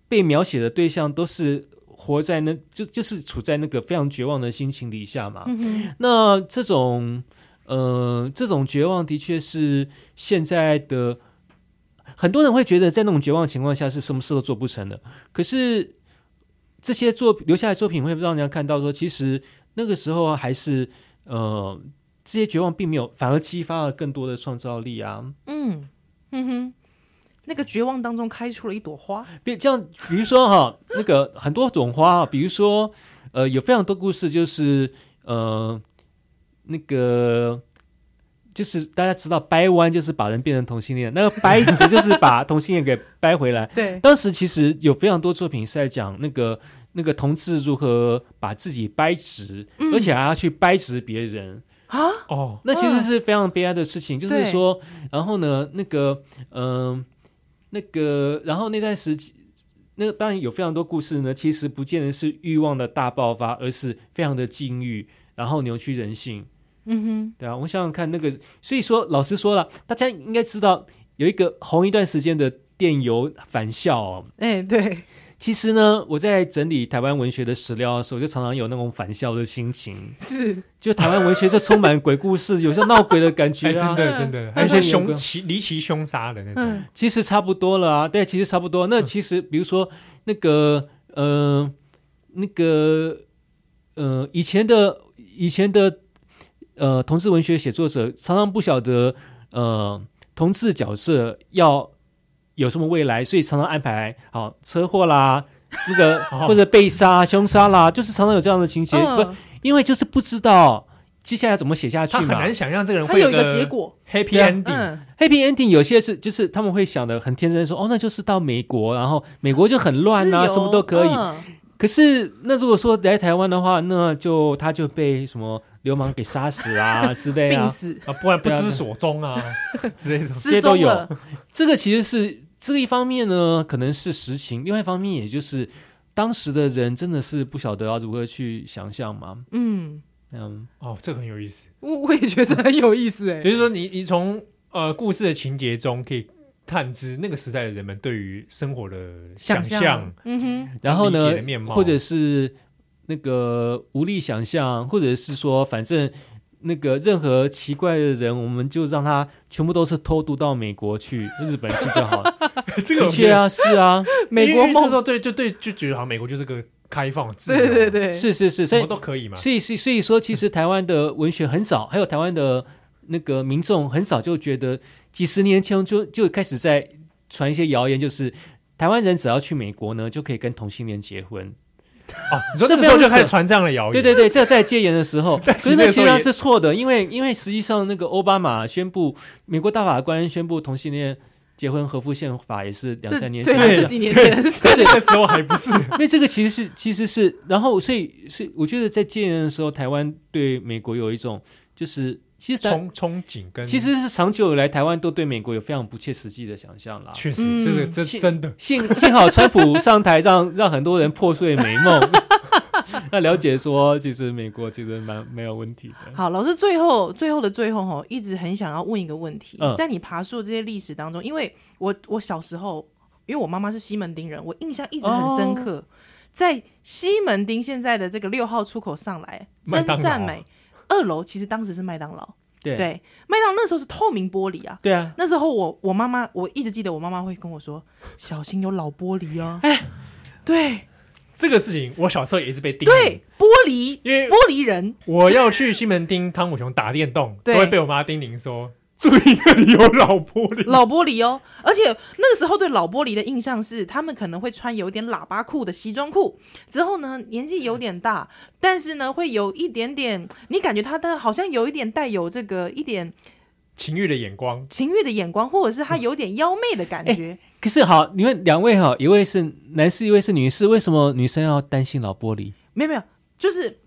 被描写的对象都是活在那就就是处在那个非常绝望的心情底下嘛。嗯、那这种呃这种绝望的确是现在的很多人会觉得在那种绝望情况下是什么事都做不成的。可是这些作留下来作品会让人家看到说，其实那个时候还是呃，这些绝望并没有，反而激发了更多的创造力啊。嗯嗯哼，那个绝望当中开出了一朵花。比这样，比如说哈，那个很多种花，比如说呃，有非常多故事，就是呃，那个。就是大家知道掰弯就是把人变成同性恋，那个掰直就是把同性恋给掰回来。对，当时其实有非常多作品是在讲那个那个同志如何把自己掰直，嗯、而且还要去掰直别人啊。哦，那其实是非常悲哀的事情。就是说，然后呢，那个嗯、呃，那个然后那段时期，那个当然有非常多故事呢，其实不见得是欲望的大爆发，而是非常的禁欲，然后扭曲人性。嗯哼，对啊，我想想看那个，所以说老师说了，大家应该知道有一个红一段时间的电邮返校哦。哎，对，其实呢，我在整理台湾文学的史料的时候，就常常有那种返校的心情。是，就台湾文学就充满鬼故事，有些闹鬼的感觉、啊，真的真的，还有一些凶奇离奇凶杀的那种、嗯。其实差不多了啊，对，其实差不多。那其实比如说那个，呃，那个，呃，以前的以前的。呃，同志文学写作者常常不晓得，呃，同志角色要有什么未来，所以常常安排好、哦、车祸啦，那个或者被杀、凶杀啦，就是常常有这样的情节。不，因为就是不知道接下来怎么写下去嘛，他很难想象这个人会有，一个结果，happy ending，happy ending。ending 有些是就是他们会想的很天真说，说哦，那就是到美国，然后美国就很乱啊，什么都可以。嗯、可是那如果说来台湾的话，那就他就被什么？流氓给杀死啊 之类的，病死。啊，不然不知所踪啊之类的，这些都有。这个其实是这个一方面呢，可能是实情；另外一方面，也就是当时的人真的是不晓得要如何去想象嘛。嗯嗯，哦，这个很有意思。我我也觉得很有意思哎。比如说你，你你从呃故事的情节中可以探知那个时代的人们对于生活的想象，嗯哼，然后呢，或者是。那个无力想象，或者是说，反正那个任何奇怪的人，我们就让他全部都是偷渡到美国去、日本去就好了。这个确啊，是啊，美国梦时候对，就对，就觉得好像美国就是个开放、自由，对对对，是是是，什么都可以嘛。所以，所以，所以说，其实台湾的文学很早，还有台湾的那个民众很早就觉得，几十年前就就开始在传一些谣言，就是台湾人只要去美国呢，就可以跟同性恋结婚。哦，你说这个时候就开始传这样的谣言？对对对，这在戒严的时候，可是那实际上是错的，因为因为实际上那个奥巴马宣布，美国大法官宣布同性恋结婚合乎宪法也是两三年前，对，是几年前的事，那 时候还不是。因为这个其实是其实是，然后所以所以我觉得在戒严的时候，台湾对美国有一种就是。其实憧憧憬跟其实是长久以来台湾都对美国有非常不切实际的想象啦。确实，这个这真的幸 幸好川普上台让让很多人破碎美梦，那了解说其实美国其实蛮没有问题的。好，老师最后最后的最后哈，一直很想要问一个问题，嗯、在你爬树这些历史当中，因为我我小时候因为我妈妈是西门町人，我印象一直很深刻，哦、在西门町现在的这个六号出口上来真善美。二楼其实当时是麦当劳，对，对，麦当劳那时候是透明玻璃啊，对啊，那时候我我妈妈我一直记得我妈妈会跟我说小心有老玻璃哦，哎，对，这个事情我小时候也一直被叮，对，玻璃，因为玻璃人，我要去西门町汤姆熊打电动，都会被我妈叮咛说。注意那里有老玻璃，老玻璃哦！而且那个时候对老玻璃的印象是，他们可能会穿有点喇叭裤的西装裤，之后呢年纪有点大，但是呢会有一点点，你感觉他的好像有一点带有这个一点情欲的眼光，情欲的眼光，或者是他有点妖媚的感觉。欸、可是好，你们两位哈，一位是男士，一位是女士，为什么女生要担心老玻璃？没有没有，就是。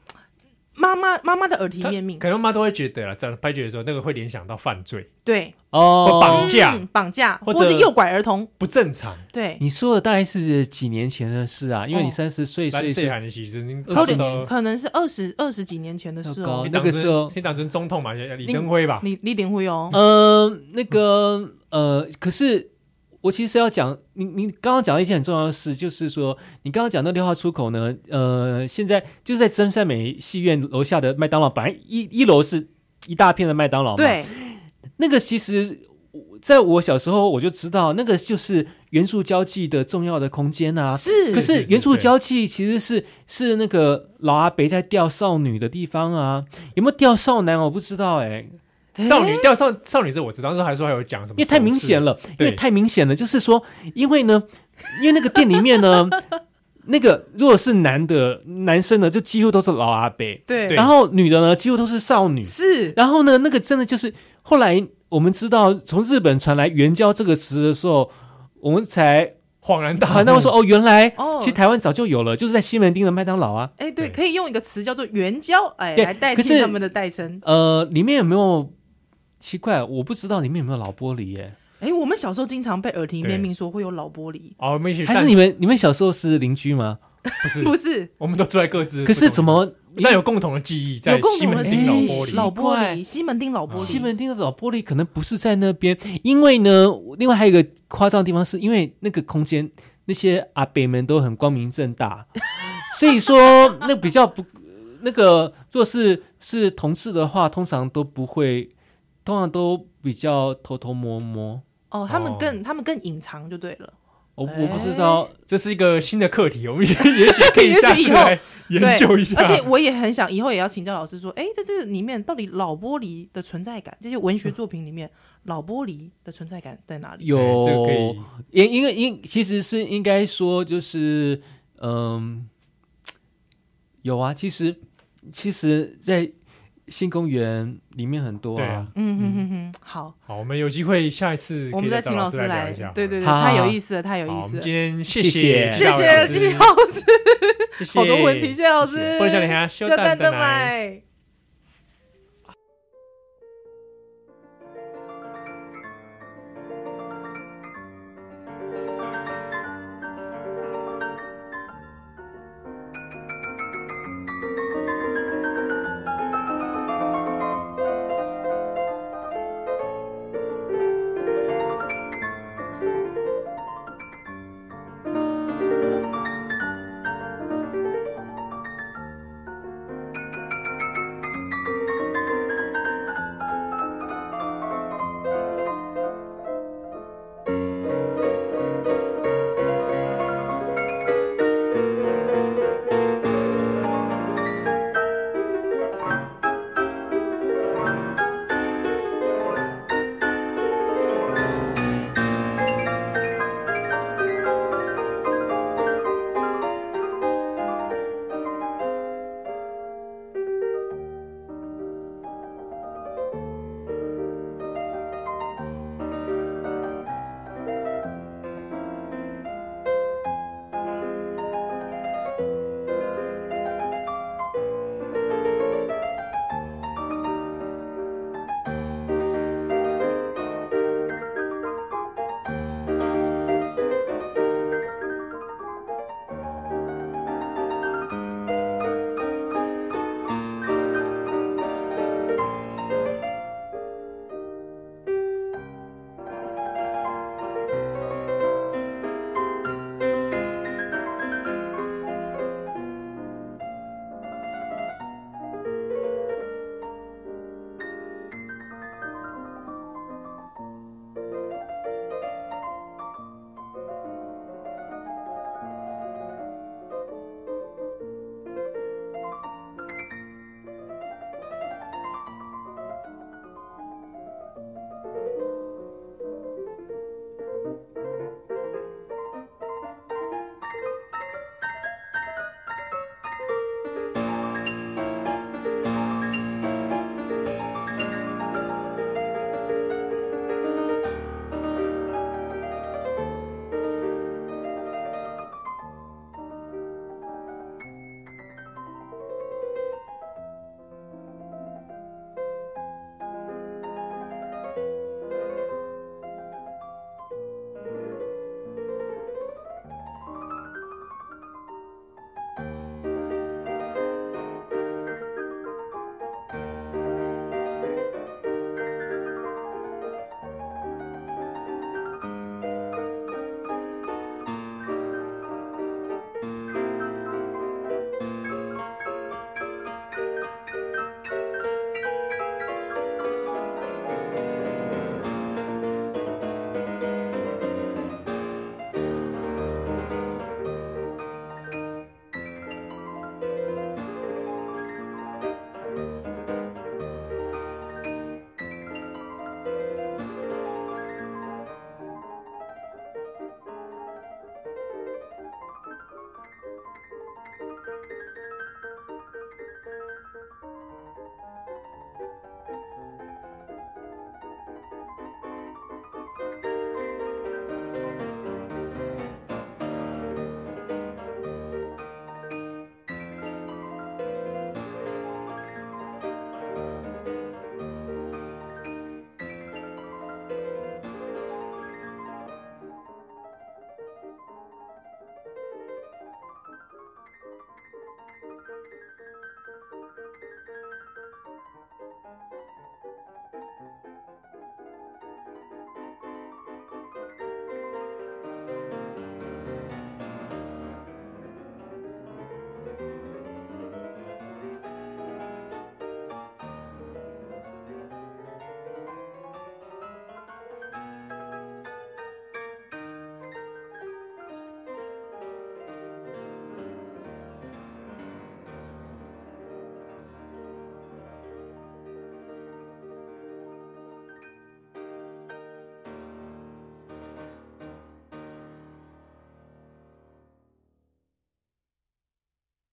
妈妈妈妈的耳提面命，可能妈妈都会觉得啊，在拍剧的时候，那个会联想到犯罪，对哦，绑架、绑、嗯、架，或者是诱拐儿童，不正常。对，你说的大概是几年前的事啊？因为你三十岁，所以是可能是二十二十几年前的事哦。那个时候，你当成总统嘛，李登辉吧？李李登辉哦。嗯，那个呃，可是。我其实要讲你，你刚刚讲了一件很重要的事，就是说你刚刚讲的六号出口呢，呃，现在就是在真善美戏院楼下的麦当劳，本来一一楼是一大片的麦当劳嘛，对，那个其实在我小时候我就知道，那个就是元素交际的重要的空间啊。是，可是元素交际其实是是那个老阿伯在钓少女的地方啊，有没有钓少男我不知道哎、欸。少女掉少少女这我知道，当时还说还有讲什么？因为太明显了，因为太明显了，就是说，因为呢，因为那个店里面呢。那个如果是男的男生呢，就几乎都是老阿伯，对。然后女的呢，几乎都是少女，是。然后呢，那个真的就是后来我们知道从日本传来“援交”这个词的时候，我们才恍然大悟。那我说哦，原来哦，其实台湾早就有了，就是在西门町的麦当劳啊。哎，对，可以用一个词叫做“援交”哎来代替他们的代称。呃，里面有没有奇怪？我不知道里面有没有老玻璃耶。哎，我们小时候经常被耳提面命说会有老玻璃哦。还是你们你们小时候是邻居吗？不是，不是，我们都住在各自。可是怎么但有共同的记忆？在西门町老玻璃，老玻璃，西门町老玻璃，西门町的老玻璃可能不是在那边，因为呢，另外还有一个夸张的地方，是因为那个空间那些阿北们都很光明正大，所以说那比较不那个，若是是同事的话，通常都不会，通常都比较偷偷摸摸。哦，他们更、哦、他们更隐藏就对了。我我不知道，欸、这是一个新的课题，我们也 也许可以下次来研究一下。而且我也很想以后也要请教老师说，哎、欸，在这个里面到底老玻璃的存在感，这些文学作品里面，老玻璃的存在感在哪里？有，因因为因其实是应该说就是，嗯，有啊，其实其实，在。新公园里面很多啊，嗯嗯哼哼哼，好，好，我们有机会下一次我们再请老师来聊一下，对对对，太有意思了，太有意思了。今天谢谢谢谢。金老师，好多问题，谢谢老师，不能叫你下，小蛋蛋来。